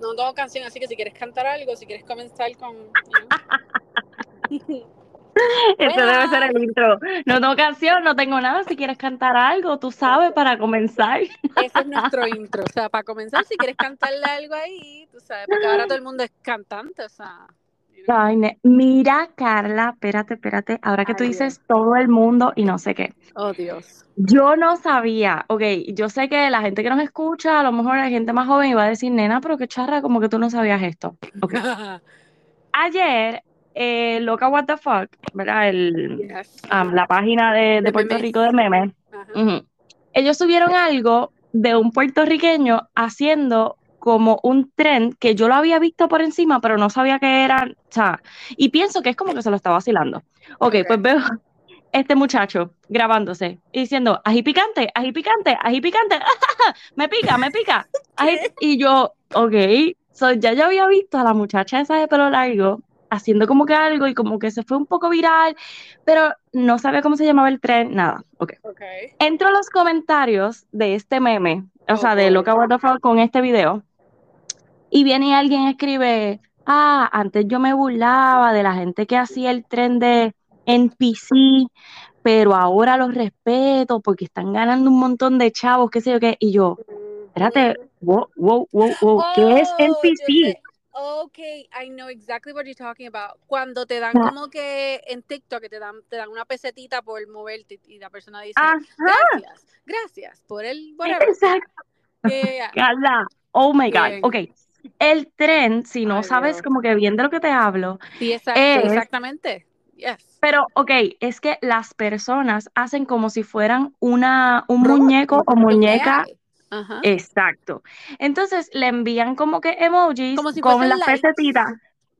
no tengo canción, así que si quieres cantar algo, si quieres comenzar con. Este Buena. debe ser el intro. No tengo canción, no tengo nada. Si quieres cantar algo, tú sabes, para comenzar. Ese es nuestro intro. O sea, para comenzar, si quieres cantarle algo ahí, tú sabes, porque ahora todo el mundo es cantante, o sea. Ay, Mira, Carla, espérate, espérate. Ahora que tú dices todo el mundo y no sé qué. Oh, Dios. Yo no sabía, ok, yo sé que la gente que nos escucha, a lo mejor hay gente más joven va a decir, nena, pero qué charra, como que tú no sabías esto. Ok. Ayer, eh, Loca What the Fuck, ¿verdad? El, Yes. am, la página de, Puerto memes. Rico de memes. Ellos subieron algo de un puertorriqueño haciendo como un tren que yo lo había visto por encima, pero no sabía que era, o sea, y pienso que es como que se lo está vacilando. Ok, Ok. pues veo este muchacho grabándose y diciendo, ají picante, ají picante, ají picante, me pica, me pica. ají-". Y yo, ok, so, ya yo había visto a la muchacha esa de pelo largo haciendo como que algo y como que se fue un poco viral, pero no sabía cómo se llamaba el tren, nada. Ok. Ok. Entro a los comentarios de este meme, o sea, de. Loca What the Fuck con este video, y viene y alguien escribe, ah, antes yo me burlaba de la gente que hacía el tren de NPC, pero ahora los respeto porque están ganando un montón de chavos, qué sé yo qué, y yo, espérate, wow, wow, wow, wow, ¿qué es Oh, NPC? Ok, I know exactly what you're talking about. Cuando te dan Ah. como que en TikTok que te dan, te dan una pesetita por moverte y la persona dice, Ajá, gracias, gracias por el whatever. exacto. Yeah, oh my God, Bien. ok. El tren, si no Ay, sabes Dios. como que bien de lo que te hablo, Sí, exacto, Es- exactamente. Yes. Pero, ok, es que las personas hacen como si fueran una, un muñeco o muñeca. Ajá. Exacto. Entonces le envían como que emojis Como si con las likes. pecetitas.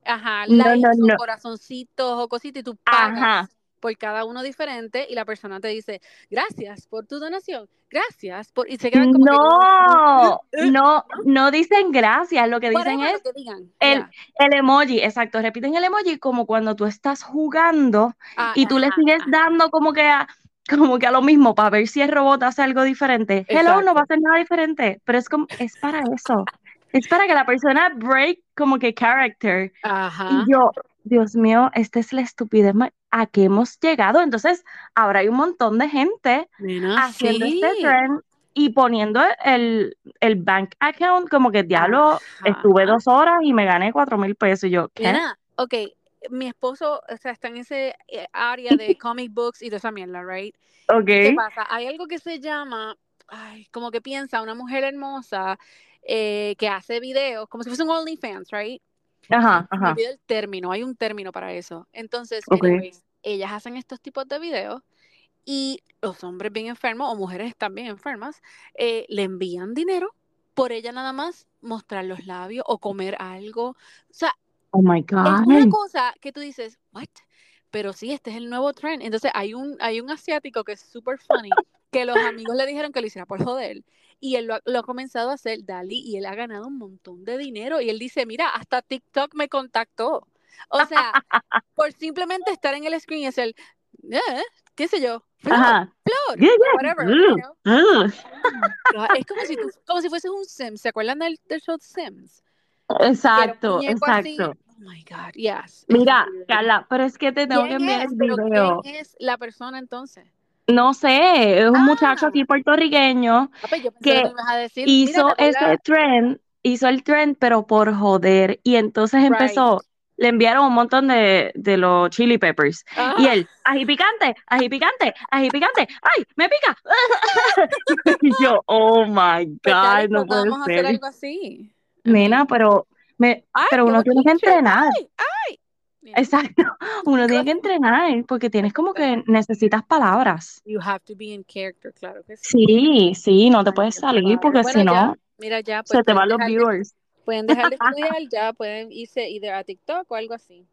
Ajá, No, likes no, no. corazoncitos o cositas y tú pagas Ajá. Por cada uno diferente y la persona te dice, gracias por tu donación, gracias por... Y se quedan como No, que... "Eh, no, no dicen gracias. Lo que dicen es lo que digan. el, el emoji. Exacto. Repiten el emoji como cuando tú estás jugando Ah, y tú le sigues dando como que a, como que a lo mismo para ver si el robot hace algo diferente. Hello, no va a hacer nada diferente, pero es como, es para eso. Es para que la persona break como que character. Ajá. Y yo, Dios mío, esta es la estupidez a que hemos llegado. Entonces, ahora hay un montón de gente Nena, haciendo sí. este trend y poniendo el, el bank account como que diablo, Ajá. estuve dos horas y me gané cuatro mil pesos. Y yo, ¿qué? Nena, ok, mi esposo o sea, está en ese eh, área de comic books y de esa mierda, right? ¿Qué Ok. pasa? Hay algo que se llama, ay, como que piensa una mujer hermosa eh, que hace videos, como si fuese un OnlyFans, right? Ajá, ajá. el término, hay un término para eso. Entonces, Ok. anyways, ellas hacen estos tipos de videos y los hombres bien enfermos o mujeres también enfermas eh, le envían dinero por ella nada más mostrar los labios o comer algo. O sea, Oh my es una God. cosa que tú dices, what? Pero sí, este es el nuevo trend. Entonces hay un, hay un asiático que es súper funny, que los amigos le dijeron que lo hiciera por joder. Y él lo, ha- lo ha comenzado a hacer, Dali, y él ha ganado un montón de dinero. Y él dice, mira, hasta TikTok me contactó. O sea, por simplemente estar en el screen y hacer, eh, qué sé yo, Yeah, yeah. whatever. you know. ugh. Es como si, tú- como si fueses un Sims. ¿Se acuerdan del, del show Sims? Exacto, así. exacto. Oh my God, yes. Mira. Carla, pero es que te tengo que ¿Quién enviar es? el video. ¿quién es la persona entonces? No sé, es un muchacho Ah, aquí puertorriqueño ah, pues que a decir, hizo ¿te ese trend, hizo el trend, pero por joder. Y entonces Right. empezó, le enviaron un montón de, de los chili peppers. Y Ah, él, ají picante, ají picante, ají picante, ¡ay, me pica! Y yo, oh my pues God, no pues puede vamos a hacer algo así. Nena, pero, me, ay, pero uno tiene que entrenar. ay, ay. Exacto, uno tiene que entrenar porque tienes como que necesitas palabras. You have to be in character, claro que sí. Sí, sí, no te puedes salir porque Bueno, si no, mira, ya, pues se te van los de, viewers. pueden dejar de estudiar, ya pueden irse either a TikTok o algo así.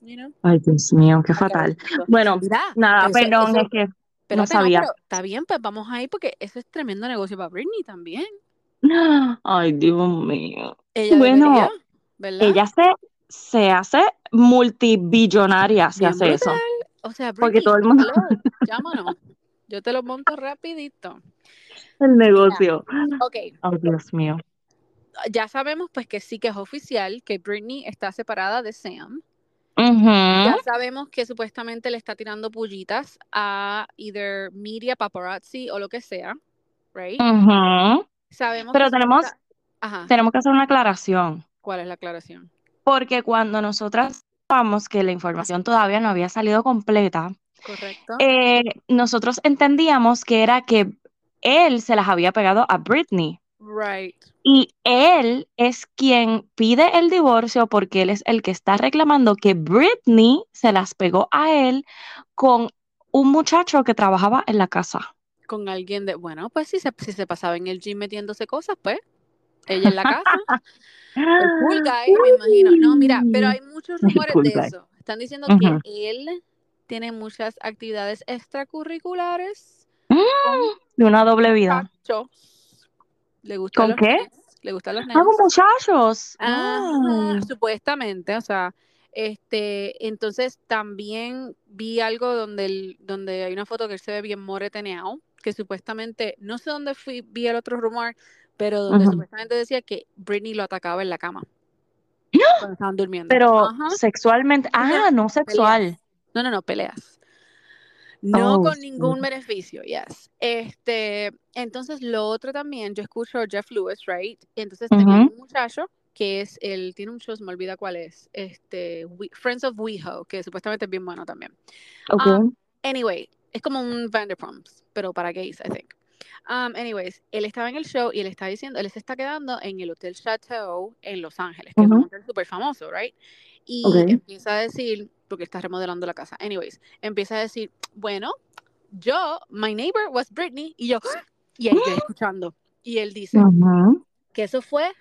You know, Ay, Dios mío, qué fatal. acabadito. Bueno, Mira, nada, eso, perdón, eso, es que no espérate, no, sabía. pero está bien, pues vamos a ir porque eso es tremendo negocio para Britney también. Ay, Dios mío. Ella Bueno, debería, ella se, se hace multibillonaria si hace eso. O sea, porque todo el mundo, hello, llámanos. Yo te lo monto rapidito. el Mira, negocio. ok, Ay, Dios mío. ya sabemos pues que sí que es oficial que Britney está separada de Sam. Ya sabemos que supuestamente le está tirando pullitas a either media, paparazzi o lo que sea, right? Ujú. Sabemos Pero que tenemos, Ajá, tenemos que hacer una aclaración, ¿cuál es la aclaración? Porque cuando nosotras sabíamos que la información todavía no había salido completa, ¿Correcto? eh, nosotros entendíamos que era que él se las había pegado a Britney. right. Y él es quien pide el divorcio porque él es el que está reclamando que Britney se las pegó a él con un muchacho que trabajaba en la casa. Con alguien de, bueno, pues si se, si se pasaba en el gym metiéndose cosas, pues ella en la casa. El cool guy, me imagino. No, mira, pero hay muchos rumores cool de guy. eso. Están diciendo Ujú. que él tiene muchas actividades extracurriculares Mm, De una doble vida. muchachos. Le gustan ¿Con los qué? nenes, Le gustan los Ah, nenes. con muchachos. Ajá, Ay. supuestamente, o sea, este, entonces también vi algo donde, el- donde hay una foto que él se ve bien moreteneado, que supuestamente, no sé dónde fui, vi el otro rumor, pero donde supuestamente decía que Britney lo atacaba en la cama cuando estaban durmiendo. Pero Ajá, sexualmente. Ah, no sexual. peleas. No, no, no, peleas. No Oh, con sí. ningún beneficio, yes. Este, entonces lo otro también, yo escucho a Jeff Lewis, right? Entonces tenía un muchacho que es el, tiene un show, se me olvida cuál es, este, We- Friends of WeHo, que supuestamente es bien bueno también. Ok. Um, anyway, es como un Vanderpumps, pero para gays, I think. Um, anyways, él estaba en el show y él está diciendo, él se está quedando en el Hotel Chateau en Los Ángeles, que es un hotel súper famoso, right? Y Ok. empieza a decir, porque está remodelando la casa, anyways, empieza a decir, bueno, yo, my neighbor was Britney, y yo, y ahí yo escuchando. Y él dice Ujú. que eso fue,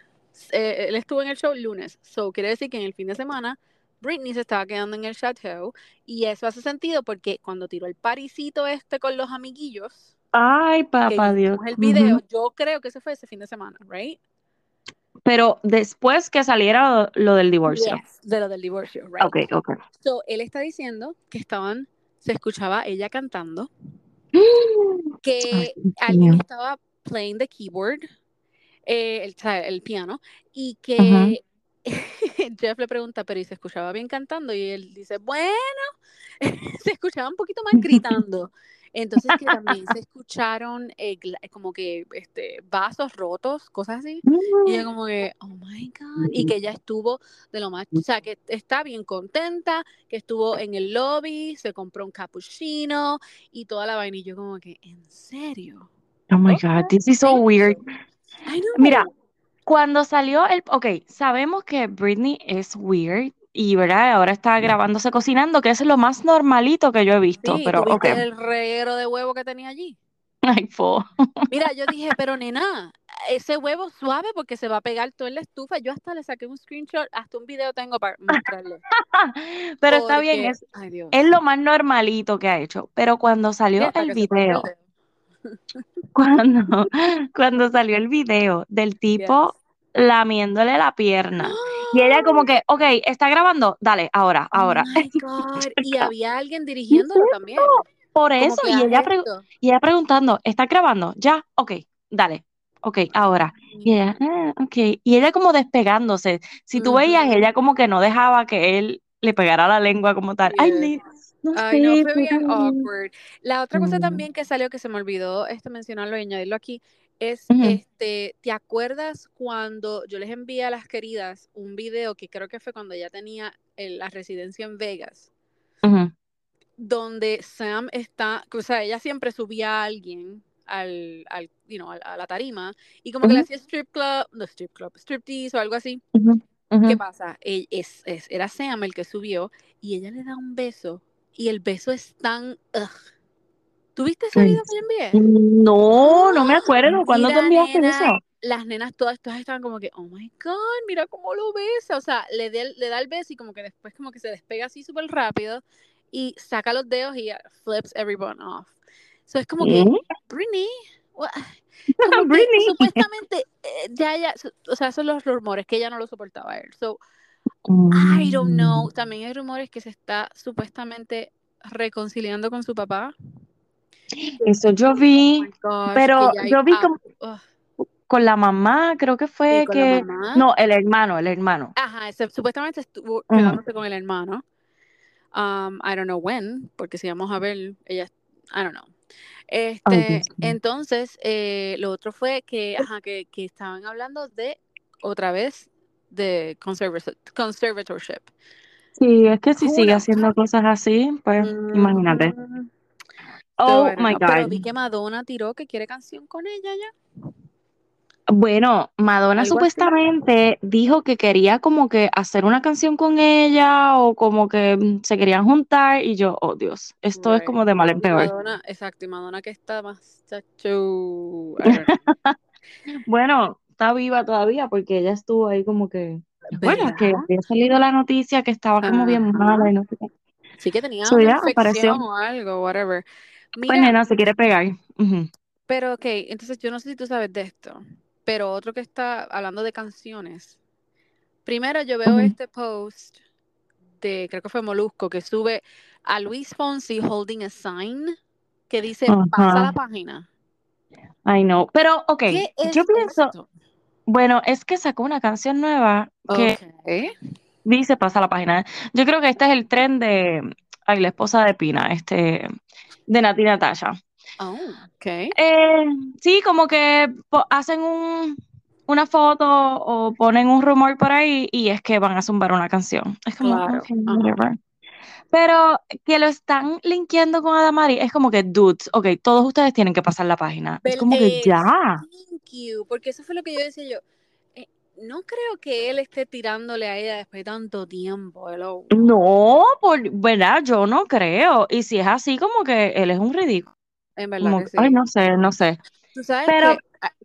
eh, él estuvo en el show lunes, so quiere decir que en el fin de semana Britney se estaba quedando en el chateau y eso hace sentido porque cuando tiró el parisito este con los amiguillos, Ay, papá Dios. el video, yo creo que ese fue ese fin de semana, right? Pero después que saliera lo del divorcio. Yes, de lo del divorcio, right? Ok, ok. So, él está diciendo que estaban, se escuchaba ella cantando, que Ay, alguien mío. estaba playing the keyboard, eh, el, piano, y que. Jeff le pregunta, pero ¿y se escuchaba bien cantando? Y él dice, bueno, se escuchaba un poquito más gritando. Entonces que también se escucharon eh, como que este, vasos rotos, cosas así. Y ella como que, oh my God. Y que ella estuvo de lo más, o sea, que está bien contenta, que estuvo en el lobby, se compró un cappuccino y toda la vaina. Y yo como que, ¿en serio? Oh my God, this is so weird. Mira, cuando salió el, ok, sabemos que Britney es weird y, ¿verdad? Ahora está grabándose cocinando, que es lo más normalito que yo he visto, Sí, pero ok. ¿tuviste el reguero de huevo que tenía allí? Ay, fo. Mira, yo dije, pero nena, ese huevo suave porque se va a pegar todo en la estufa. Yo hasta le saqué un screenshot, hasta un video tengo para mostrarle. Pero está bien, es, ay Dios. es lo más normalito que ha hecho. Pero cuando salió el video, cuando, cuando salió el video del tipo Yes. lamiéndole la pierna. Y ella como que, ok, está grabando, dale, ahora, Oh ahora. my God. Y había alguien ¿qué es dirigiéndolo también. esto? Por eso, y ella, esto. y ella preguntando, ¿está grabando? Ya, ok, dale, ok, ahora. Y Ay, ella, "Ah, ok. Y ella como despegándose. Si tú veías, ujú, ella como que no dejaba que él le pegara la lengua como tal. Ay, le- no Ay, no, sé, fue bien awkward. La otra cosa Mm, también que salió que se me olvidó este mencionarlo y añadirlo aquí es este, ¿te acuerdas cuando yo les envié a las queridas un video que creo que fue cuando ella tenía el- la residencia en Vegas, donde Sam está, o sea, ella siempre subía a alguien al, al you know, a, la tarima y como que le hacía strip club, no strip club, striptease o algo así. ¿Qué pasa? E- Es, es- era Sam el que subió y ella le da un beso y el beso es tan... ugh. ¿Tuviste ese video que le envié? No, no me acuerdo. ¿Cuándo Mira, enviaste eso? nena, las nenas todas, todas estaban como que, oh my God, mira cómo lo besa. O sea, le, da el- le da el beso y como que después como que se despega así súper rápido y saca los dedos y flips everyone off. So es como que, ¿Eh? Britney, what? como que Britney. supuestamente eh, ya, ya, su- o sea, son los rumores que ella no lo soportaba a él. So, I don't know. Mm, También hay rumores que se está supuestamente reconciliando con su papá. Eso yo oh vi, gosh, que pero yo vi como, con la mamá, creo que fue Sí, que... No, el hermano, el hermano. Ajá, supuestamente estuvo quedándose con el hermano. Um, I don't know when, porque si vamos a ver, ella, I don't know. Este, entonces, eh, lo otro fue que, ajá, que, que estaban hablando de, otra vez, de conserva- conservatorship. Sí, es que si sigue haciendo cosas así, pues imagínate. Oh my no, Pero God. vi que Madonna tiró que quiere canción con ella ya. Bueno, Madonna Algo así. supuestamente dijo que quería como que hacer una canción con ella o como que mm, se querían juntar y yo, oh Dios, esto es como de mal en peor. Madonna, exacto, y Madonna que está más know. Bueno, está viva todavía porque ella estuvo ahí como que, bueno, que había salido la noticia que estaba como bien mala y no sé qué. Sí que tenía So, una apareció. infección o algo, whatever. Pues Mira, nena, se quiere pegar. Pero ok, entonces yo no sé si tú sabes de esto, pero otro que está hablando de canciones. Primero yo veo este post de, creo que fue Molusco, que sube a Luis Fonsi holding a sign que dice, pasa la página. Ay, no. Pero, ok, ¿Qué es yo pienso, bueno, es que sacó una canción nueva que dice pasa la página. Yo creo que este es el tren de, ay, la esposa de Pina, este, de Nati Natasha. Oh, ok. Eh, sí, como que hacen un, una foto o ponen un rumor por ahí y es que van a zumbar una canción. Es como, Claro, whatever. Pero que lo están linkeando con Adamari es como que, dudes, ok, todos ustedes tienen que pasar la página. Es como que ya. Thank you, porque eso fue lo que yo decía yo. No creo que él esté tirándole a ella después de tanto tiempo. hello. No, por verdad, yo no creo. Y si es así, como que él es un ridículo. En verdad Como que sí. ay, no sé, no sé. Tú sabes Pero que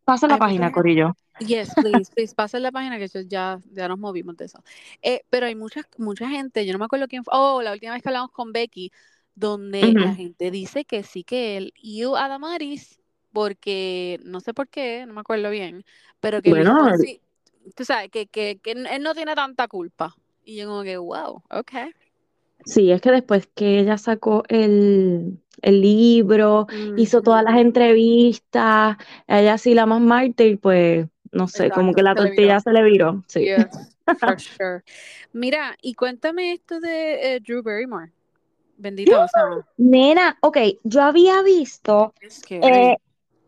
pasa la página, Corillo. Yes, please, please, pasen la página que yo ya, ya nos movimos de eso. Eh, pero hay mucha, mucha gente, yo no me acuerdo quién fue, oh, la última vez que hablamos con Becky, donde la gente dice que sí que él y a Damaris, porque no sé por qué, no me acuerdo bien, pero que Bueno, tú sabes, que, que, que él no tiene tanta culpa. Y yo como que, wow, ok. Sí, es que después que ella sacó el, el libro, hizo todas las entrevistas, ella sí la más mártir, pues no sé, como que la se le tortilla viró. se le viró. Sí. Yes, for sure. Mira, y cuéntame esto de eh, Drew Barrymore. Bendito, o sea, Nena, ok, yo había visto, eh,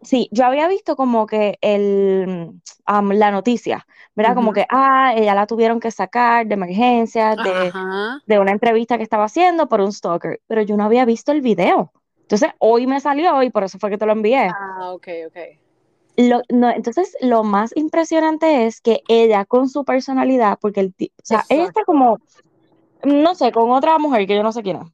sí, yo había visto como que el, am, la noticia, ¿verdad? Como que, ah, ella la tuvieron que sacar de emergencia, de, de una entrevista que estaba haciendo por un stalker, pero yo no había visto el video. Entonces, hoy me salió y por eso fue que te lo envié. Ah, ok, ok. Lo, no, entonces, lo más impresionante es que ella con su personalidad, porque el ti- o sea, ella está como, no sé, con otra mujer que yo no sé quién es.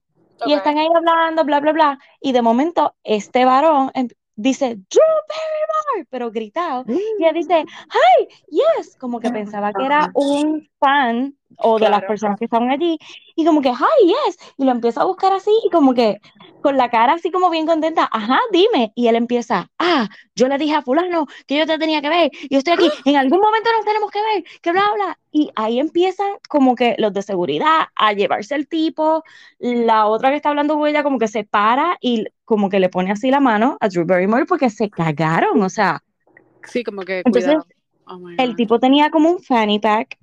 Y están ahí hablando, bla, bla, bla. Y de momento, este varón em- dice, Drew Barrymore, pero gritado. Y ella dice, hi, yes, como que pensaba que era un fan o de las Claro. personas que estaban allí. Y como que, hi, yes. Y lo empieza a buscar así y como que con la cara así como bien contenta, ajá, dime. Y él empieza, ah, yo le dije a fulano que yo te tenía que ver. Y yo estoy aquí, en algún momento nos tenemos que ver, que bla, bla. Y ahí empiezan como que los de seguridad a llevarse el tipo. La otra que está hablando ella como que se para y como que le pone así la mano a Drew Barrymore porque se cagaron, o sea. Sí, como que Entonces. Oh el tipo tenía como un fanny pack.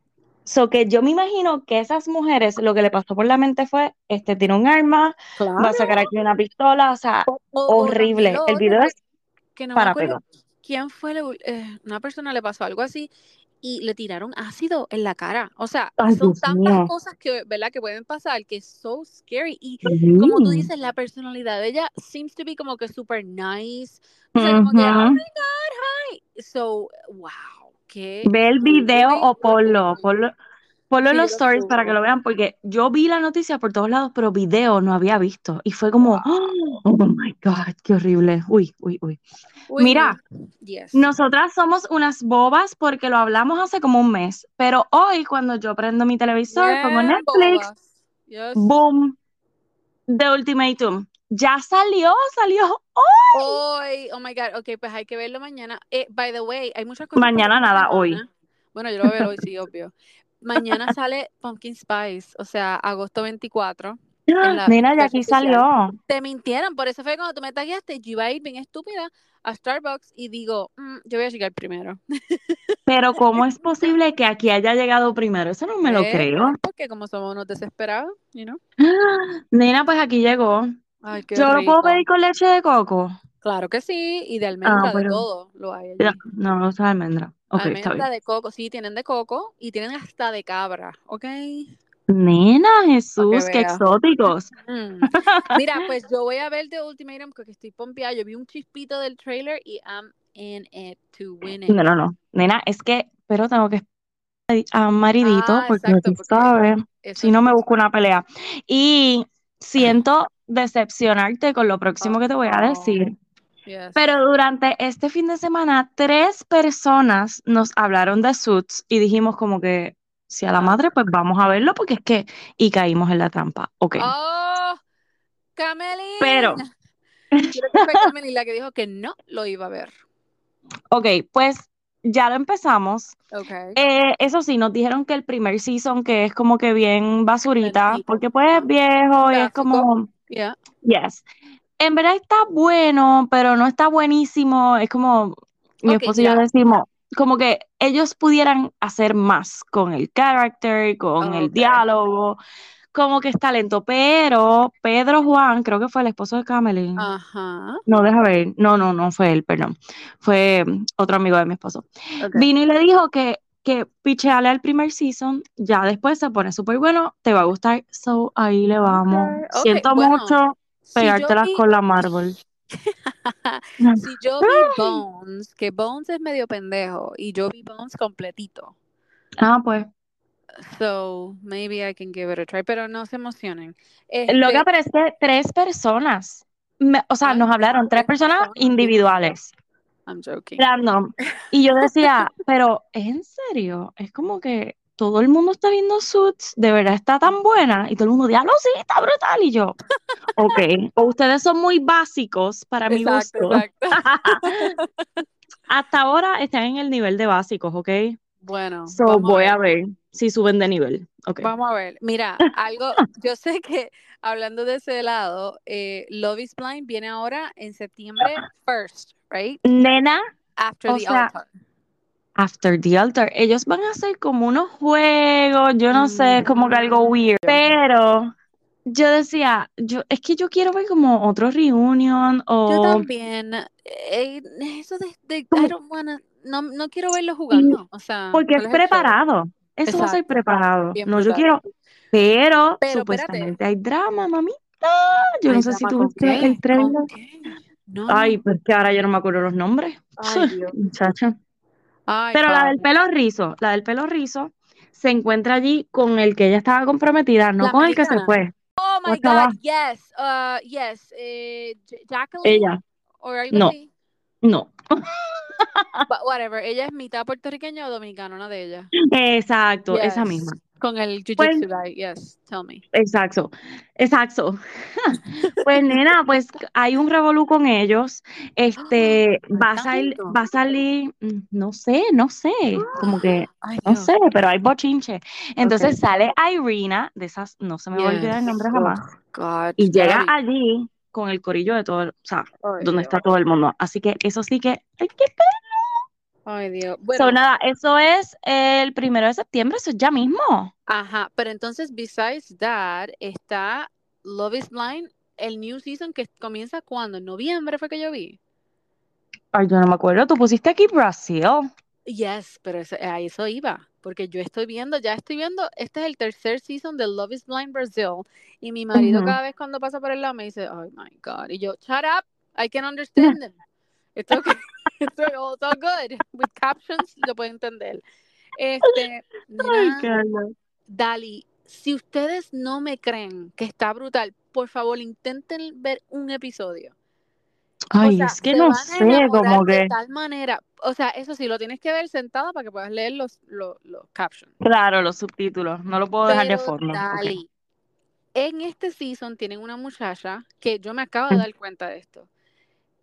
So que yo me imagino que esas mujeres lo que le pasó por la mente fue, este tiene un arma, va a sacar Claro. aquí una pistola, o sea, O, o- o también horrible. El video es que no para pelo. quién fue, ul- eh, una persona le pasó algo así y le tiraron ácido en la cara. O sea, Ay, son Dios tantas cosas que, ¿verdad? que pueden pasar que es so scary. Y como tú dices, la personalidad de ella seems to be como que super nice. O sea, como que, oh my God, hi. So, wow, qué Ve el video o ponlo, ponlo, ponlo en los lo stories para que subo. lo vean, porque yo vi la noticia por todos lados, pero video no había visto. Y fue como, Wow. oh my God, qué horrible. Uy, uy, uy. Uy, Mira. Yes. nosotras somos unas bobas porque lo hablamos hace como un mes, pero hoy cuando yo prendo mi televisor, pongo Bien Netflix. Yes. boom, The Ultimatum. Ya salió, salió hoy. Hoy, oh my God, ok, pues hay que verlo mañana. Eh, by the way, hay muchas cosas Mañana nada, hoy. semana. Bueno, yo lo voy a ver hoy, sí, obvio. Mañana sale Pumpkin Spice, o sea, agosto 24. en la Nena, ya aquí salió. Te mintieron, por eso fue cuando tú me tagueaste, yo iba a ir bien estúpida a Starbucks y digo, "Mm, yo voy a llegar primero. Pero ¿cómo es posible que aquí haya llegado primero? Eso no me lo creo. Porque como somos unos desesperados, you know. Nena, pues aquí llegó. Ay, qué ¿Yo lo puedo rico. pedir con leche de coco? Claro que sí, y de almendra, de pero- todo lo hay allí. No, no usa almendra. Ok, está almendra bien. de coco, sí, tienen de coco y tienen hasta de cabra, ¿ok? Nena, Jesús, qué exóticos. Mm. Mira, pues yo voy a ver The Ultimatum porque estoy pompeada. Yo vi un chispito del trailer y I'm in it to win it. No, no, no. Nena, es que, pero tengo que esperar a maridito Ah, porque exacto, porque sabes, Eso si no me busco una pelea. Y siento decepcionarte con lo próximo que te voy a Oh, decir. Yes. Pero durante este fin de semana, tres personas nos hablaron de Suits y dijimos como que, si a la Ah. madre, pues vamos a verlo porque es que, y caímos en la trampa. Ok. ¡Oh! ¡Camelín! Pero- Creo que fue Camelín la que dijo que no lo iba a ver. Ok, pues ya lo empezamos. Ok. Eh, eso sí, nos dijeron que el primer season, que es como que bien basurita, porque pues es viejo y es como, Yeah. yes. En verdad está bueno, pero no está buenísimo. Es como, mi esposo y yo decimos, como que ellos pudieran hacer más con el character, con el diálogo, como que está lento. Pero Pedro Juan, creo que fue el esposo de Camelin. Ajá. No, deja ver. No, no, no fue él, perdón. Fue mm, otro amigo de mi esposo. Vino y le dijo que, que picheale al primer season, ya después se pone súper bueno, te va a gustar. So, ahí le vamos. Siento bueno, Si pegártelas vi- con la Marvel. si yo vi Bones, que Bones es medio pendejo, y yo vi Bones completito. Ah, pues. So, maybe I can give it a try, pero no se emocionen. Lo que Este, aparece tres personas. Me- o sea, nos hablaron tres personas personas. individuales, I'm joking. random. Y yo decía, pero ¿es en serio? Es como que todo el mundo está viendo Suits, de verdad está tan buena. Y todo el mundo, diablo, sí, está brutal. Y yo, ok, o ustedes son muy básicos para mi Exacto, gusto. exacto. Hasta ahora están en el nivel de básicos, ¿ok? Bueno, So, voy a ver. ver si suben de nivel. Ok. Vamos a ver. Mira, algo, yo sé que hablando de ese lado, eh, Love is Blind viene ahora en septiembre 1st, right? Nena, After O the sea, altar. After the Altar, ellos van a hacer como unos juegos, yo no sé, es como que algo weird. Pero yo decía, yo, es que yo quiero ver como otro reunion Yo o también. eh, eso de, de- I don't wanna, no, no quiero verlo jugando. O sea, porque es preparado. Eso va a ser Exacto, preparado. bien No, yo quiero, pero, Pero, supuestamente hay drama, mamita. Yo Ay, no sé si tú ¿con viste el trailer. No, Ay, pues que ahora yo no me acuerdo los nombres. Ay, Dios. Muchacha. Ay, Pero la del pelo rizo, la del pelo rizo, se encuentra allí con el que ella estaba comprometida, no La con el que se fue. Oh my? God, yes, uh, yes, eh, Jacqueline Ella, No. no. But whatever, ella es mitad puertorriqueña o dominicana, una de ellas. Exacto, esa misma. Con el Pues- jiu-jitsu guy, yes, tell me. Exacto, exacto. Pues nena, pues hay un revolú con ellos. Este, va a salir, va a salir, no sé, no sé, como que, Ay, no sé, pero hay bochinche. Entonces sale Irina, de esas, no se me va a olvidar el nombre Oh, jamás, God, y llega allí con el corillo de todo, el- o sea, Ay, donde Dios. está todo el mundo. Así que eso sí que hay que Ay, Dios. So, Bueno, nada, eso es el primero de septiembre, eso es ya mismo. ajá, pero entonces, besides that, está Love is Blind, el new season que comienza cuando, en noviembre fue que yo vi. Ay, yo no me acuerdo, tú pusiste aquí Brasil. Yes, pero eso- a eso iba, porque yo estoy viendo, ya estoy viendo, este es el tercer season de Love is Blind Brazil, y mi marido cada vez cuando pasa por el lado me dice, oh my God, y yo, shut up, I can understand them. It's okay, it's all, all good, with captions lo puedo entender. Este, Carla. Dali, si ustedes no me creen que está brutal, por favor intenten ver un episodio. Ay, o sea, es que no sé, enamorar como de que, tal manera. O sea, eso sí, lo tienes que ver sentado para que puedas leer los, los, los captions. claro, los subtítulos, no lo puedo dejar de ok. Dali, en este season tienen una muchacha que yo me acabo de Mm. dar cuenta de esto.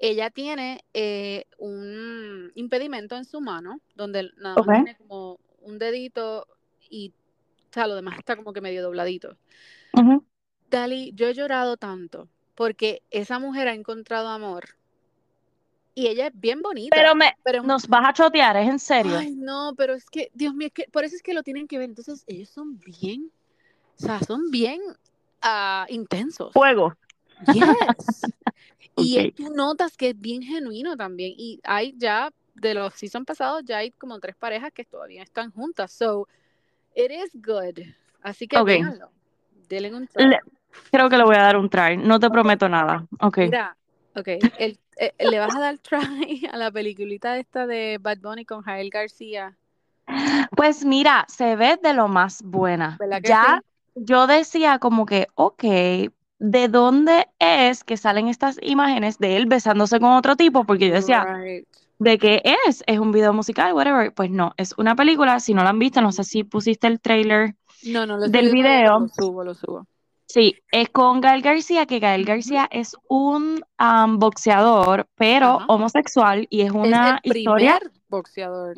Ella tiene eh, un impedimento en su mano, donde nada más tiene como un dedito y o sea, lo demás está como que medio dobladito. Dali, yo he llorado tanto porque esa mujer ha encontrado amor y ella es bien bonita. Pero me, pero- nos vas a chotear, es en serio. Ay, no, pero es que, Dios mío, es que por eso es que lo tienen que ver. Entonces, ellos son bien, o sea, son bien ah, intensos. Fuego. Yes. Y tú notas que es bien genuino también. Y hay ya, de los season pasados, ya hay como tres parejas que todavía están juntas. So, it is good. Así que Ok. véanlo. Denle un try. Le- creo que le voy a dar un try. No te prometo nada. Ok. Mira, ok, el- eh, le vas a dar try a la peliculita esta de Bad Bunny con Jael García. Pues mira, se ve de lo más buena. ¿Verdad que Ya yo decía como que, ok, ¿de dónde es que salen estas imágenes de él besándose con otro tipo? Porque yo decía, Right. ¿de qué es? ¿Es un video musical? Whatever. Pues no, es una película. Si no la han visto, no sé si pusiste el trailer. No, no, lo Del subo, video. Lo subo, lo subo. Sí, es con Gael García, que Gael García es un am, boxeador, pero homosexual, y es una es el historia. primer boxeador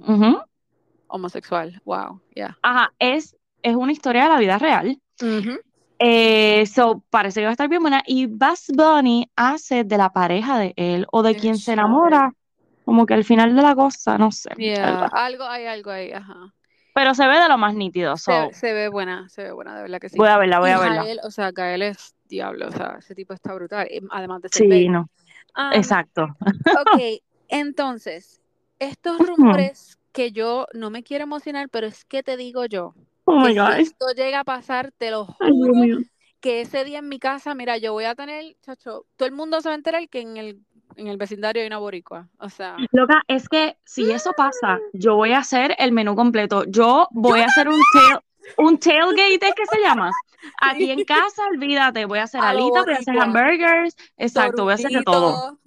homosexual. Wow, yeah. Ajá, es, es una historia de la vida real. Eh, so, parece que va a estar bien buena. Y Bass Bunny hace de la pareja de él o de quien se enamora, como que al final de la cosa, no sé. Algo hay algo ahí, ajá. Pero se ve de lo más nítido, so, Se, se ve buena, se ve buena, de verdad que sí. voy a verla, voy Y a verla. O sea, Gael es diablo, o sea, ese tipo está brutal, además de ser Sí, bello. no, Um, exacto. Ok, entonces, estos rumores que yo no me quiero emocionar, pero es que te digo yo, Oh my si God. esto llega a pasar, te lo Ay, Dios juro mío. que ese día en mi casa, mira, yo voy a tener, chacho, todo el mundo se va a enterar que en el, en el vecindario hay una boricua, o sea, Loca, es que si eso pasa, yo voy a hacer el menú completo. Yo voy a hacer un tail, un tailgate, ¿es que se llama? Aquí en casa, olvídate, voy a hacer alitas, voy a hacer hamburgers, exacto, voy a hacer de todo.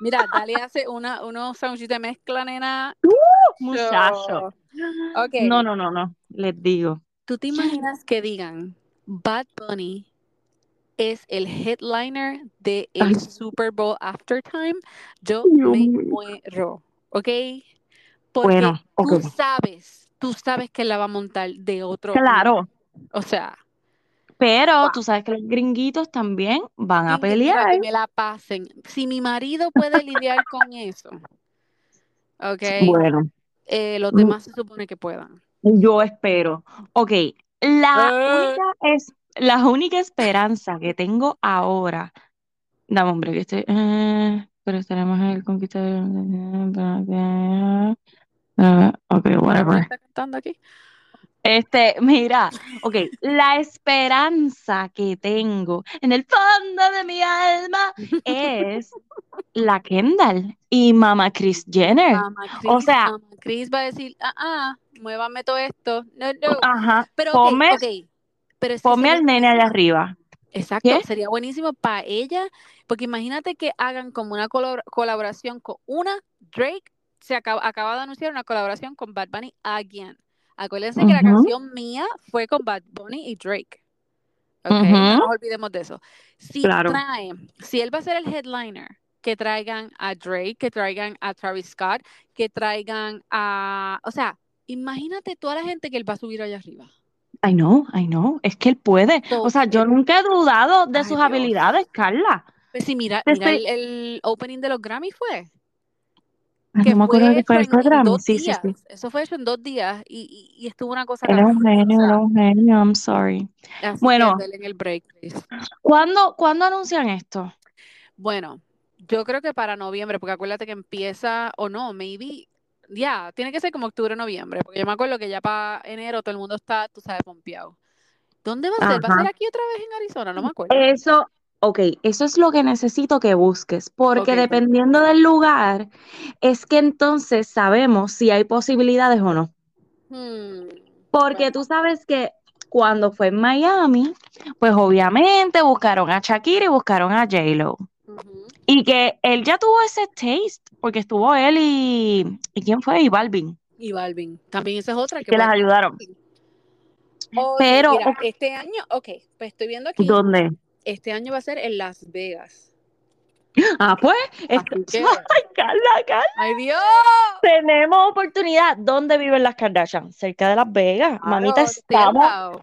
Mira, Dali hace una, unos sándwiches de mezcla, nena. Muchacho. Ok. No, no, no, no, les digo. ¿Tú te imaginas que digan Bad Bunny es el headliner del Ay. Super Bowl Aftertime? Yo Dios me muero, ¿ok? Porque Bueno, tú ok. sabes, tú sabes que la va a montar de otro. Claro, O sea, pero Wow. tú sabes que los gringuitos también van a pelear. que me la pasen. Si mi marido puede lidiar con eso, ¿ok? Bueno, eh, los demás se supone que puedan. yo espero. Ok, la Eh. única es la única esperanza que tengo ahora. Dame, hombre, que estoy. eh, pero estaremos el conquistador. Ok, ¿Quién whatever. está cantando aquí? Este, mira, ok, la esperanza que tengo en el fondo de mi alma es la Kendall y Mama Kris Jenner. Mamá O Chris, sea- mamá Chris va a decir, ah, ah, muévame todo esto. No, no. Ajá, Pero, ok, ponme, ok. Pero ponme al nene allá arriba. Exacto, ¿Qué? sería buenísimo para ella, porque imagínate que hagan como una colaboración con una, Drake se acaba, acaba de anunciar una colaboración con Bad Bunny again. Acuérdense que la canción mía fue con Bad Bunny y Drake. Ok, Ujú. no nos olvidemos de eso. Si Claro. trae, si él va a ser el headliner, que traigan a Drake, que traigan a Travis Scott, que traigan a, o sea, imagínate toda la gente que él va a subir allá arriba. I know, I know, es que él puede. O sea, yo nunca he dudado de Ay, sus Dios. habilidades, Carla. Pues sí, mira, mira el, el opening de los Grammy fue. Ay, que no me acuerdo que fue dos Sí, sí, sí. Eso fue hecho en dos días y, y, y estuvo una cosa es un genio, es un genio, I'm sorry. así Bueno. en el break. ¿Cuándo, ¿cuándo anuncian esto? Bueno, yo creo que para noviembre, porque acuérdate que empieza, o no, maybe, ya, tiene que ser como octubre, noviembre, porque yo me acuerdo que ya para enero todo el mundo está, tú sabes, pompeado. ¿Dónde va a ser? ¿Va a ser aquí otra vez en Arizona? No me acuerdo. Eso, ok, eso es lo que necesito que busques, porque pues. dependiendo del lugar, es que entonces sabemos si hay posibilidades o no. Hmm, Porque bueno, tú sabes que cuando fue en Miami, pues obviamente buscaron a Shakira y buscaron a J-Lo. ujú. Y que él ya tuvo ese taste, porque estuvo él y, ¿y quién fue? Y Balvin, Y Balvin, también esa es otra que que las ayudaron. Pero, mira, este año, ok, pues estoy viendo aquí, ¿dónde? este año va a ser en Las Vegas. Ah, pues, esto- Así que, ay, Carla, Carla, ¡ay Dios! tenemos oportunidad. ¿Dónde viven las Kardashian? Cerca de Las Vegas. Mamita, Claro, al estamos.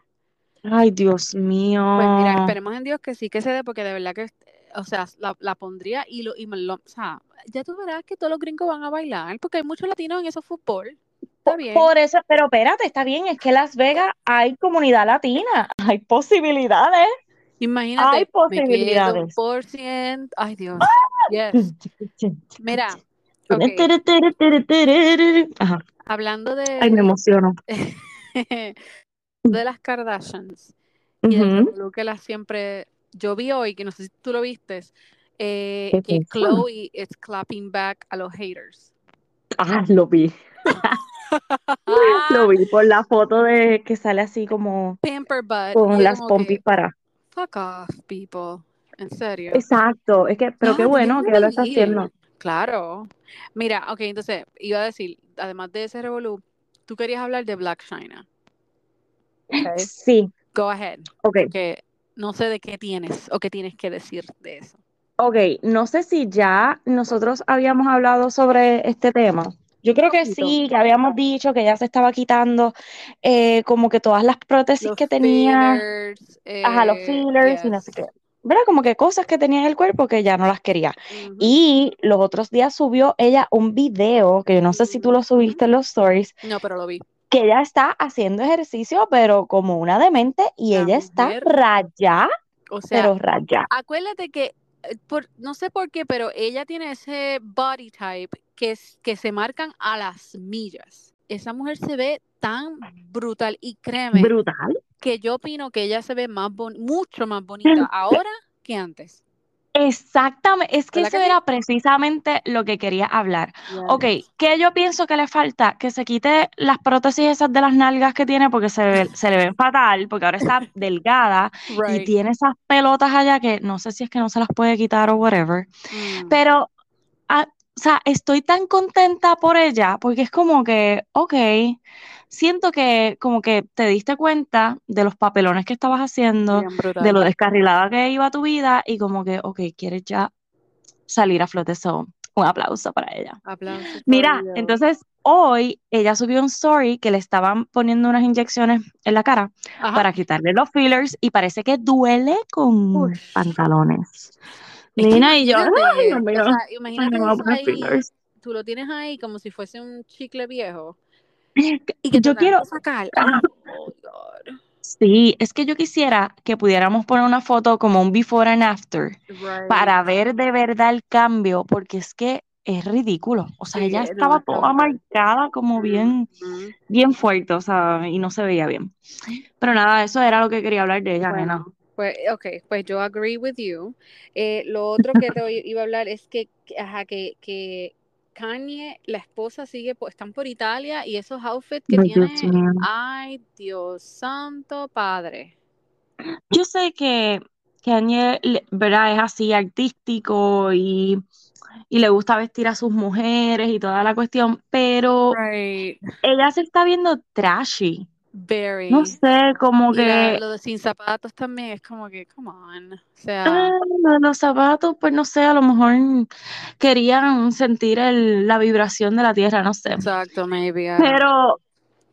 Ay, Dios mío. Pues mira, esperemos en Dios que sí que se dé, porque de verdad que, o sea, la, la pondría y lo, y me lo, o sea, ya tú verás que todos los gringos van a bailar, porque hay muchos latinos en esos fútbol. Está bien. Por eso, pero espérate, está bien, es que Las Vegas hay comunidad latina, hay posibilidades. Imagínate, Hay me quedo un posibilidades. por ciento. Ay, Dios. Yes. Mira, Ajá. hablando Ay, me de, emociono. de las Kardashians y del Ujú. revolú que las siempre. Yo vi hoy, que no sé si tú lo viste, eh, ¿Qué que? Chloe is clapping back a los haters. Ah, lo vi. Lo vi por la foto de que sale así como Pamper butt. con las como pompis que, para. fuck off, people. En serio. Exacto, es que, pero qué No, bueno que lo está haciendo. Claro. Mira, ok, entonces, iba a decir, además de ese revolú, tú querías hablar de Black China. Sí, Go ahead. ok, no sé de qué tienes o qué tienes que decir de eso. ok. No sé si ya nosotros habíamos hablado sobre este tema. Yo creo que sí, que habíamos dicho que ya se estaba quitando eh, como que todas las prótesis Los que tenía, fillers, ajá, los eh, fillers y no sé qué. ¿Verdad? Como que cosas que tenía en el cuerpo que ya no las quería. Y los otros días subió ella un video, que yo no sé si tú lo subiste en los stories, No, pero lo vi. Que ella está haciendo ejercicio, pero como una demente, y La ella está rayada, o sea, pero rayada. acuérdate que, eh, por, no sé por qué, pero ella tiene ese body type que, es, que se marcan a las millas. Esa mujer se ve tan brutal y créeme Brutal. que yo opino que ella se ve más bon- mucho más bonita ahora que antes. Exactamente, es que ¿Verdad eso que sí? era precisamente lo que quería hablar. Ok, Yes. ¿qué yo pienso que le falta? Que se quite las prótesis esas de las nalgas que tiene porque se, ve- se le ven fatal, porque ahora está delgada y tiene esas pelotas allá que no sé si es que no se las puede quitar o whatever. Mm. Pero, ah, o sea, estoy tan contenta por ella porque es como que, ok, siento que como que te diste cuenta de los papelones que estabas haciendo, de lo descarrilada que iba tu vida y como que, ok, quieres ya salir a flote. So, un aplauso para ella. Aplausos Mira, entonces hoy ella subió un story que le estaban poniendo unas inyecciones en la cara Ajá. para quitarle los fillers y parece que duele con Ush. pantalones. Nina y yo, ay, imagínate, o sea, ahí, tú lo tienes ahí como si fuese un chicle viejo y que Yo quiero, sacar. Oh, God. sí, es que yo quisiera que pudiéramos poner una foto como un before and after Right. para ver de verdad el cambio, porque es que es ridículo. O sea, Sí, ella estaba esta toda marcada como bien, Ujú. bien fuerte, o sea, y no se veía bien. Pero nada, eso era lo que quería hablar de ella, nena. Pues, ok, pues yo agree with you. Eh, lo otro que te iba a hablar es que, ajá, que, que Kanye, la esposa sigue, están por Italia y esos outfits que Ay, Dios tiene, mío. ay, Dios santo padre. Yo sé que Kanye, ¿verdad? Es así artístico y, y le gusta vestir a sus mujeres y toda la cuestión, pero Right, ella se está viendo trashy. No sé, como Y la, que lo de sin zapatos también es como que, come on. O sea, ah, lo de los zapatos, pues no sé, a lo mejor querían sentir el- la vibración de la tierra, no sé. exacto, maybe. Pero,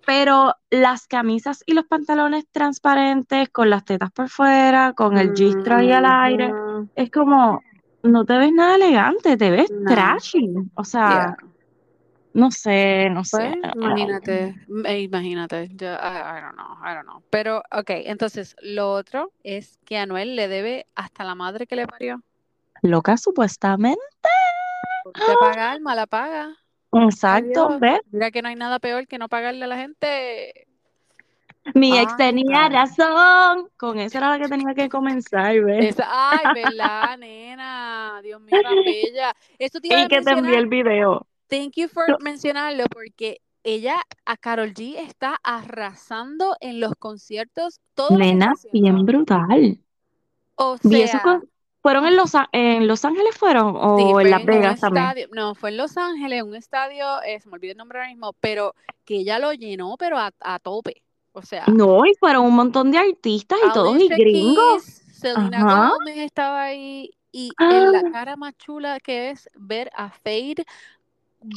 pero las camisas y los pantalones transparentes con las tetas por fuera, con el gistro ahí al aire, Ujú. es como, no te ves nada elegante, te ves No, trashy. O sea, yeah. No sé, no sé. Pues, imagínate, eh, imagínate, yo, I, I don't know, I don't know. Pero, ok, entonces, lo otro es que Anuel le debe hasta la madre que le parió. Loca, supuestamente. De pagar, mala paga. Exacto, Adiós. ¿ves? Mira que no hay nada peor que no pagarle a la gente. Mi ex Ay, tenía razón. Con eso era la que tenía que comenzar, ¿ves? Esa, ay, ¿verdad, nena? Dios mío, tan bella. Eso te iba Y a que te envié el video. Thank you for mencionarlo porque ella, a Carol G, está arrasando en los conciertos todo Nena, bien brutal. O Vi eso sea, con- ¿Fueron en Los, en Los Ángeles fueron sí, o en Las en un Vegas también? estadio, no, fue en Los Ángeles, un estadio, eh, se me olvidó el nombre ahora mismo, pero que ella lo llenó, pero a, a tope. O sea, No, y fueron un montón de artistas y todos y gringos. Keys, Selena Ajá. Gomez estaba ahí y Ah, en la cara más chula que es ver a Fade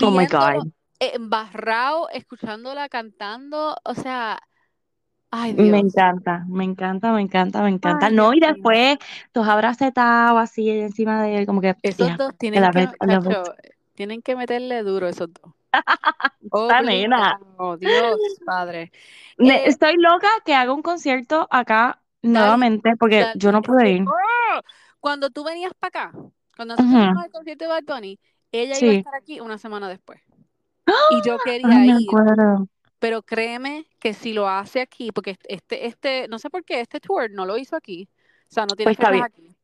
Oh my God. embarrado, escuchándola cantando, o sea, Ay, Me Dios. encanta, me encanta, me encanta, me encanta. Ay, No, y después los abracetados así encima de él, como que, Esos dos tienen que, it. chacho, tienen que meterle duro esos dos. Esta nena. Dios, padre. Ne- Eh, Estoy loca que haga un concierto acá nuevamente, porque yo no pude ir. Cuando tú venías para acá, cuando nosotros Ujú. fuimos al concierto de Bad Bunny, ella iba a estar aquí una semana después. Y yo quería Ay, ir, pero créeme que si lo hace aquí, porque este, este, no sé por qué, este tour no lo hizo aquí, o sea, no tiene Pues fechas aquí.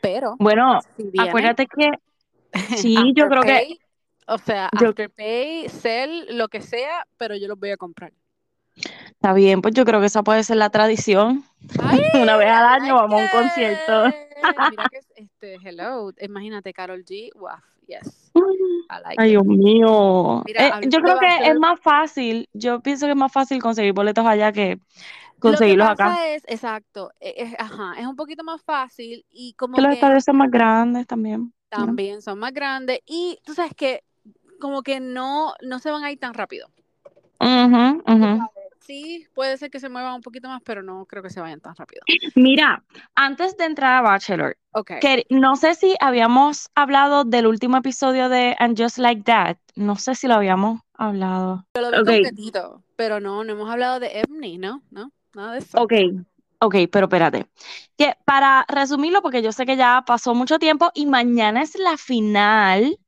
Pero Bueno, si viene, acuérdate que sí, yo creo que o sea, yo- Afterpay, Cell, lo que sea, pero yo los voy a comprar. está bien, pues yo creo que esa puede ser la tradición. ¡Ay! Una vez al año vamos a un concierto. Mira que este, hello, imagínate Carol G, wow, yes, like Ay. Dios mío. Mira, Eh, yo creo que es más fácil, yo pienso que es más fácil conseguir boletos allá que Lo que conseguirlos pasa acá. es, exacto, e- es, ajá, es un poquito más fácil y como Que los estadios son más grandes también. también son más grandes y tú sabes que como que no, no se van a ir tan rápido. Ujú. sabes, Sí, puede ser que se muevan un poquito más, pero no creo que se vayan tan rápido. Mira, antes de entrar a Bachelor, Ok. que no sé si habíamos hablado del último episodio de And Just Like That. No sé si lo habíamos hablado. Yo lo vi Ok. completito, pero no, no hemos hablado de Ebony, ¿no? No, nada de eso. Ok, ok, pero espérate. Que para resumirlo, porque yo sé que ya pasó mucho tiempo y mañana es la final.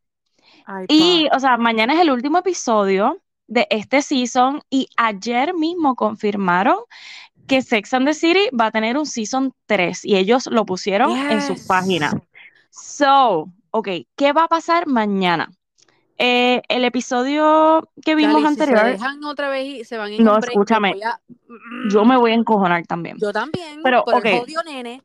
Ay, Y, o sea, mañana es el último episodio de este season y ayer mismo confirmaron que Sex and the City va a tener un season 3 y ellos lo pusieron en su página. So, ok, ¿qué va a pasar mañana? Eh, el episodio que vimos Dale, si se anterior, dejan otra vez y se van en No, escúchame. a- yo me voy a encojonar también. Yo también, Pero, por ok. el jodido nene.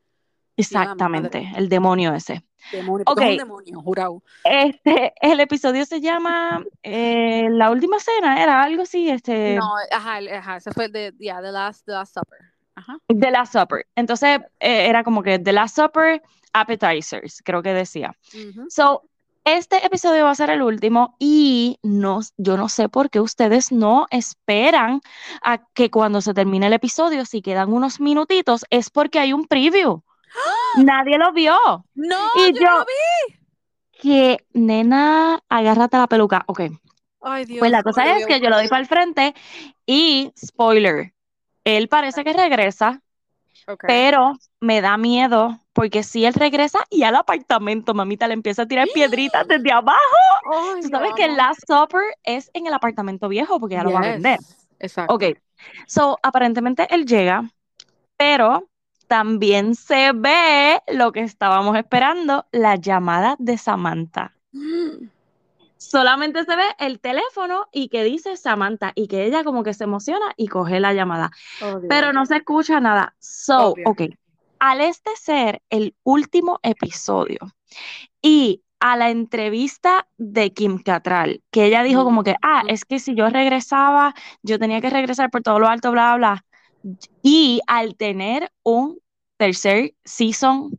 Exactamente, el demonio ese. Demonio, porque es un Ok. demonio, jurado. Este, el episodio se llama eh, La última cena, era algo así, este, No, ajá, ajá, ese fue de, yeah, the last, the last supper. Ajá. The Last Supper. Entonces, eh, era como que The Last Supper Appetizers, creo que decía. Ujú. So, este episodio va a ser el último y no, yo no sé por qué ustedes no esperan a que cuando se termine el episodio, si quedan unos minutitos, es porque hay un preview. Nadie lo vio. No, Y yo, yo- no lo vi. Que, nena, agárrate la peluca. Ok, Ay, Dios. pues la cosa es que yo lo doy para el frente y, spoiler, él parece que regresa, pero me da miedo porque si él regresa y al apartamento, mamita, le empieza a tirar piedritas desde abajo. Tú sabes que el Last Supper es en el apartamento viejo porque ya lo va a vender. Exacto. Ok, so aparentemente él llega, pero también se ve lo que estábamos esperando, la llamada de Samantha. Mm. Solamente se ve el teléfono y que dice Samantha y que ella como que se emociona y coge la llamada, Oh, pero no se escucha nada. So, Obvio. ok, al este ser el último episodio y a la entrevista de Kim Cattrall, que ella dijo como que, ah, es que si yo regresaba, yo tenía que regresar por todo lo alto, bla, bla, bla. Y al tener un tercer season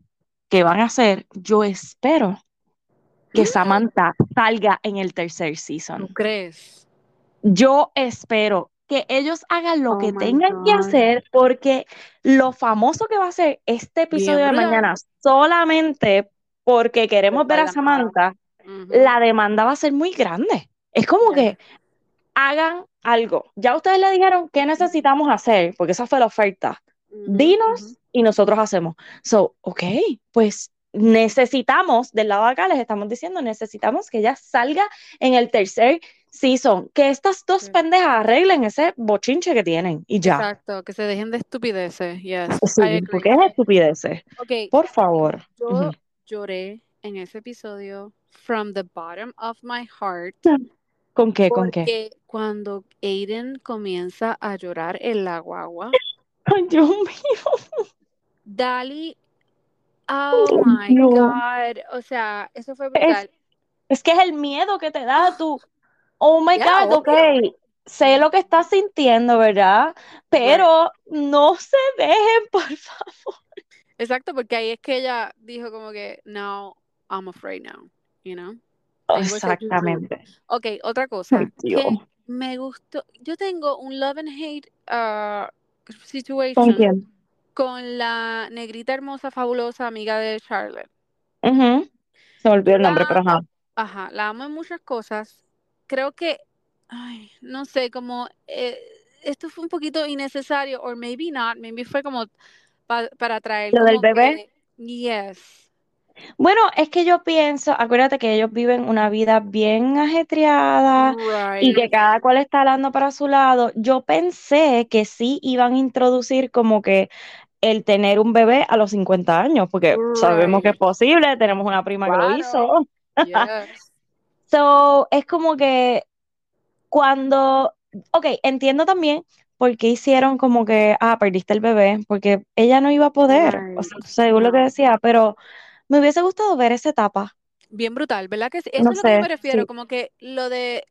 que van a hacer, yo espero que Samantha salga en el tercer ¿Tú season. crees? Yo espero que ellos hagan lo Oh que tengan que hacer porque lo famoso que va a ser este episodio de mañana solamente porque queremos ver a. Samantha, la demanda va a ser muy grande. Es como que hagan algo. Ya ustedes le dijeron qué necesitamos hacer, porque esa fue la oferta. Dinos y nosotros hacemos. So, ok, pues necesitamos, del lado de acá les estamos diciendo, necesitamos que ella salga en el tercer season, que estas dos Sí. pendejas arreglen ese bochinche que tienen y ya. Exacto, que se dejen de estupideces. Yes, Sí, porque es estupideces. Ok, Por favor. yo lloré en ese episodio from the bottom of my heart. ¿Con qué? ¿Con qué? Porque cuando Aiden comienza a llorar en la guagua, Ay, Dios mío. Dali, oh Dios my mío. God, o sea, eso fue brutal. Es que es el miedo que te da tú. Oh my Ya, God, ok. obvio. Sé lo que estás sintiendo, ¿verdad? Pero no se dejen, por favor. Exacto, porque ahí es que ella dijo como que, no, I'm afraid now, you know? Exactamente. Ok, otra cosa Ay, que me gustó, yo tengo un love and hate, ah, situation ¿Con la negrita hermosa, fabulosa amiga de Charlotte. Se me olvidó el nombre, pero ajá. Ajá, la amo en muchas cosas. Creo que, ay, no sé, como eh, esto fue un poquito innecesario, or maybe not, maybe fue como pa- para traer ¿Lo del bebé? que- yes. Bueno, es que yo pienso, acuérdate que ellos viven una vida bien ajetreada y que cada cual está hablando para su lado. Yo pensé que sí iban a introducir como que el tener un bebé a los 50 años, porque sabemos que es posible, tenemos una prima que lo hizo. Yes. So, es como que cuando, ok, entiendo también por qué hicieron como que, ah, perdiste el bebé, porque ella no iba a poder, o sea, según lo que decía, pero me hubiese gustado ver esa etapa. Bien brutal, ¿verdad que? Eso No es lo que me refiero, sí. como que lo de,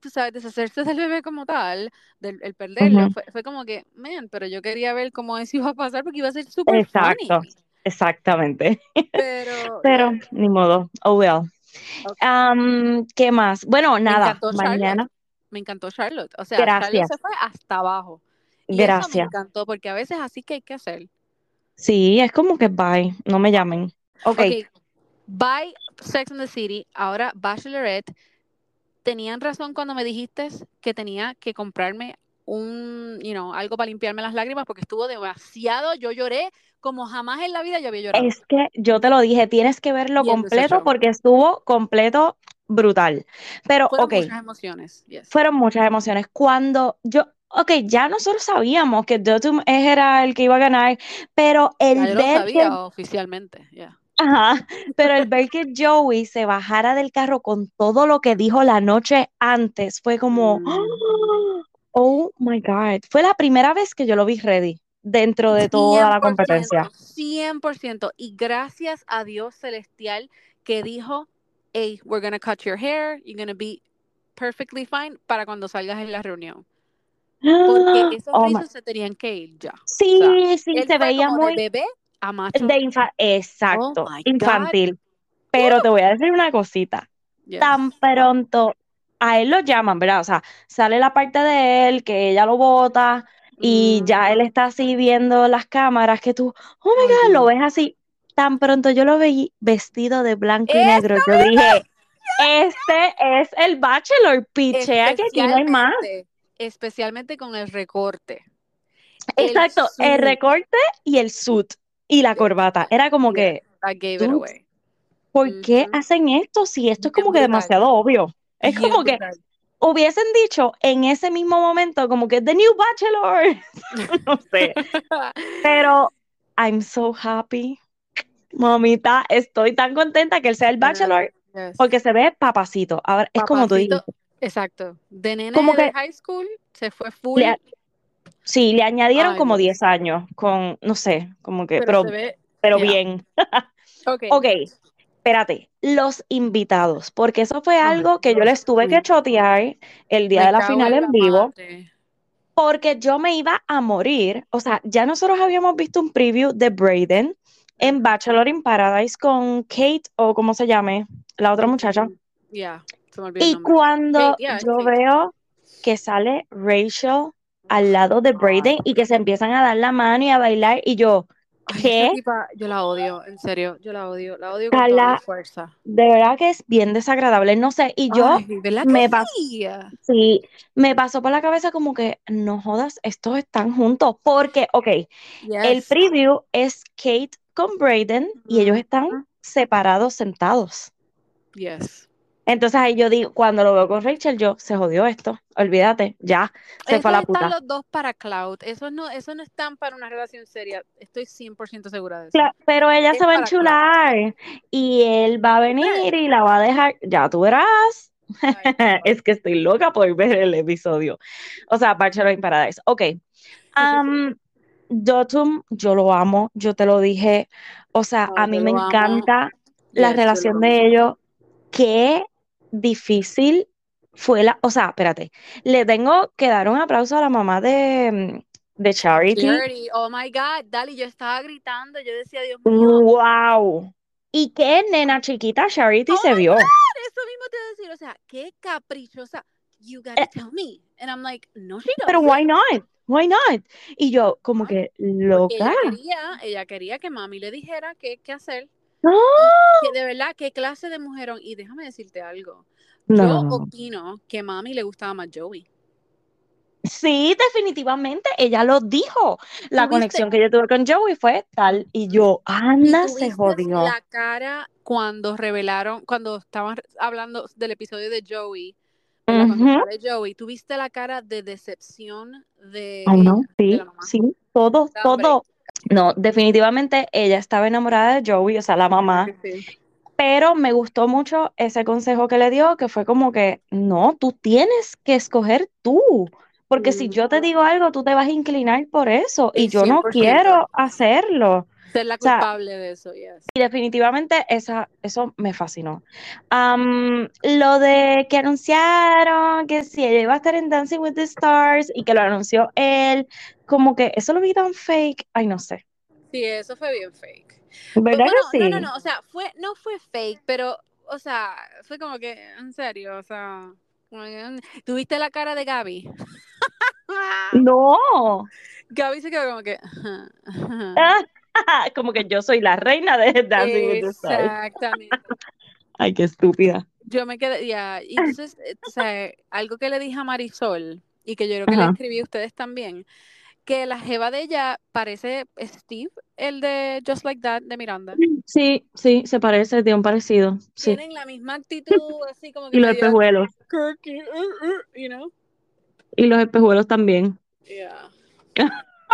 tú sabes, deshacerse del bebé como tal, del el perderlo, fue, fue como que, man, pero yo quería ver cómo eso iba a pasar porque iba a ser súper Exacto, funny. exactamente. Pero, Pero yeah. ni modo, oh well. ¿qué más? Bueno, Me nada, mañana, Charlotte. Me encantó Charlotte. O sea, Charlotte gracias, se fue hasta abajo. Y eso me gracias. encantó porque a veces así que hay que hacer. Sí, es como que bye, no me llamen. Ok, Ok, bye Sex and the City, ahora Bachelorette. Tenían razón cuando me dijiste que tenía que comprarme un, you know, algo para limpiarme las lágrimas porque estuvo demasiado, yo lloré como jamás en la vida yo había llorado. es que yo te lo dije, tienes que verlo completo porque estuvo completo brutal. Pero, Fueron ok, muchas emociones, yes. fueron muchas emociones. Cuando yo, ok, ya nosotros sabíamos que Dotum era el que iba a ganar, pero Ya el yo lo que sabía oficialmente, yeah. Ajá, pero el ver que Joey se bajara del carro con todo lo que dijo la noche antes fue como, Mm. oh my God, fue la primera vez que yo lo vi ready dentro de toda la 100%, competencia. 100%. Y gracias a Dios celestial que dijo, hey, we're gonna cut your hair, you're gonna be perfectly fine para cuando salgas en la reunión. Porque esos Oh se tenían que ir ya. O sea, Sí, sí, se veía muy de bebé a macho. de infa- exacto, Oh God. infantil. Pero te voy a decir una cosita. Yes. tan pronto a él lo llaman, ¿verdad? O sea, sale la parte de él que ella lo bota y ya él Mm. está así viendo las cámaras que tú, oh my God, lo ves así. Tan pronto yo lo veí vestido de blanco y ¡Eso negro, yo dije, este es el Bachelor, pichea que aquí no hay más. Especialmente, con el recorte. El Exacto, el recorte y el suit y la corbata. Era como que, that gave it dude, away. ¿por qué Ujú. hacen esto si esto es como que demasiado obvio? Es como que hubiesen dicho en ese mismo momento como que The New Bachelor, no sé, pero I'm so happy, mamita, estoy tan contenta que él sea el Bachelor Yes. porque se ve papacito, ahora es como tú Papacito, dijiste, Exacto. De nene Como de que- high school se fue full, le, sí, le añadieron Ay, como Dios. 10 años con, no sé, como que, pero pero, ve. pero yeah. bien. Ok. Espérate, los invitados, porque eso fue algo que yo les tuve que chotear el día Me de la final en la vivo. madre. porque yo me iba a morir. O sea, ya nosotros habíamos visto un preview de Brayden en Bachelor in Paradise con Kate, o como se llame, la otra muchacha. Yeah, Y cuando Kate, yeah, es yo Kate. veo que sale Rachel al lado de God. Brayden y que se empiezan a dar la mano y a bailar, y yo, Ay, ¿qué? tipa, yo la odio, en serio, yo la odio, la odio con toda mi Carla, fuerza. de verdad que es bien desagradable, no sé, y yo Ay, ¿verdad que me pasó, sí? me pasó por la cabeza como que, no jodas, estos están juntos, porque, ok, El preview es Kate con Brayden y ellos están separados, sentados. Yes. Entonces ahí yo digo, cuando lo veo con Rachel, yo, se jodió esto, olvídate, ya, se fue a la Esos están puta. los dos para Cloud. Esos no, esos no están para una relación seria. Estoy 100% segura de eso. Cla- Pero ella Es se va a Cloud. enchular y él va a venir y la va a dejar, ya tú verás. Ay, Es que estoy loca por ver el episodio. O sea, Bachelor in Paradise. Ok. Am, Dotum, yo lo amo, yo te lo dije. O sea, a mí me amo. encanta la Yes, relación de ellos. Qué difícil fue la, o sea, espérate, le tengo que dar un aplauso a la mamá de, de Charity. Charity, oh my God, Dali, yo estaba gritando, yo decía, Dios mío, Wow. Y qué nena chiquita Charity Oh se vio. eso mismo te iba a decir, o sea, qué caprichosa. you gotta tell me. And I'm like, no, she doesn't. Pero why not? Why not? Y yo, como que, loca. ella quería, ella quería que mami le dijera qué, qué hacer. No, Que de verdad, qué clase de mujerón. Y déjame decirte algo. no, Yo no, no. opino que mami le gustaba más Joey. Sí, definitivamente, ella lo dijo. La conexión que yo tuve con Joey fue tal, y yo, anda, se jodió. la cara cuando revelaron, cuando estaban hablando del episodio de Joey, de la conquista de Joey, tuviste la cara de decepción de Ay, no, de sí, la mamá. sí, todo, todo. No, definitivamente ella estaba enamorada de Joey, o sea, la mamá, Sí, pero me gustó mucho ese consejo que le dio, que fue como que, no, tú tienes que escoger tú, porque si yo te digo algo, tú te vas a inclinar por eso, y yo no 100%. quiero hacerlo. Ser la O sea, culpable de eso, yes. Y definitivamente esa, eso me fascinó. Am, lo de que anunciaron que si ella iba a estar en Dancing with the Stars y que lo anunció él, como que eso lo vi tan fake. Ay, no sé. Sí, eso fue bien fake. Pues, ¿Verdad bueno, que no, sí? no, no, o sea, fue, no fue fake, pero, o sea, fue como que, en serio, o sea, ¿tuviste la cara de Gaby? No. Gaby se quedó como que, Ah, como que yo soy la reina de Dancing with the Stars. exactamente. Ay, qué estúpida. Yo me quedé, ya, y entonces, eh, o sea, algo que le dije a Marisol, y que yo creo que le escribí a ustedes también, que la jeva de ella parece Steve, el de Just Like That, de Miranda. Sí, sí, se parece, tiene un parecido. Sí. Tienen la misma actitud, así como que Y los espejuelos. uh, uh, you know? Y los espejuelos también. Yeah.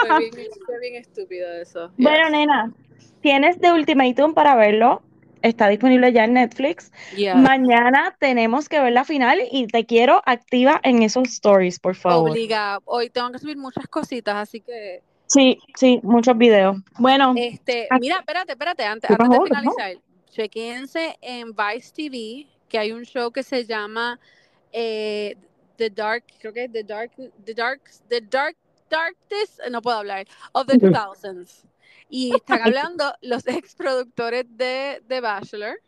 Fue bien, fue bien estúpido eso. Bueno, yes. nena, tienes The Ultimatum para verlo. Está disponible ya en Netflix. Yes. Mañana tenemos que ver la final y te quiero activa en esos stories, por favor. Obliga. Hoy tengo que subir muchas cositas, así que Sí, sí, muchos videos. Bueno, este, mira, espérate, espérate, antes, ¿Qué antes de finalizar, chequense en Vice TV que hay un show que se llama eh, The Dark, creo que es The Dark, The Dark, The Dark, Darkest, no puedo hablar, of the Ujú. 2000s. Y están hablando los ex productores de The Bachelor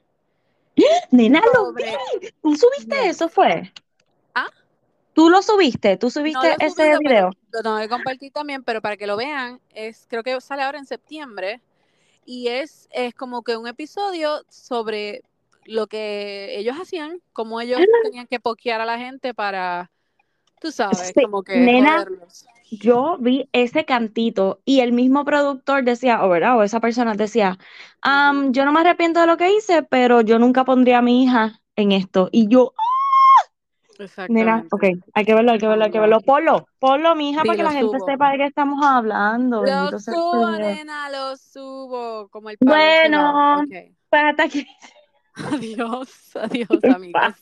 nena, lo vi. ¿Tú subiste eso, fue? ¿Ah? ¿Tú lo subiste? ¿Tú No subiste ese subido, pero video? lo tengo que compartir también, pero para que lo vean, es, creo que sale ahora en septiembre, y es, es como que un episodio sobre lo que ellos hacían, cómo ellos tenían que pokear a la gente para, tú sabes, Sí, como que nena. Yo vi ese cantito y el mismo productor decía, o verdad, o esa persona decía, "Am, yo no me arrepiento de lo que hice, pero yo nunca pondría a mi hija en esto. Y yo, nena, Exactamente. ok, hay que verlo, hay que verlo, hay que verlo. Ponlo, ponlo, mi hija, Sí, para que la gente sepa de qué estamos hablando. Lo el subo, nena, lo subo, como el. Bueno, Ok. pues hasta aquí. Adiós, adiós, amigos.